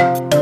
you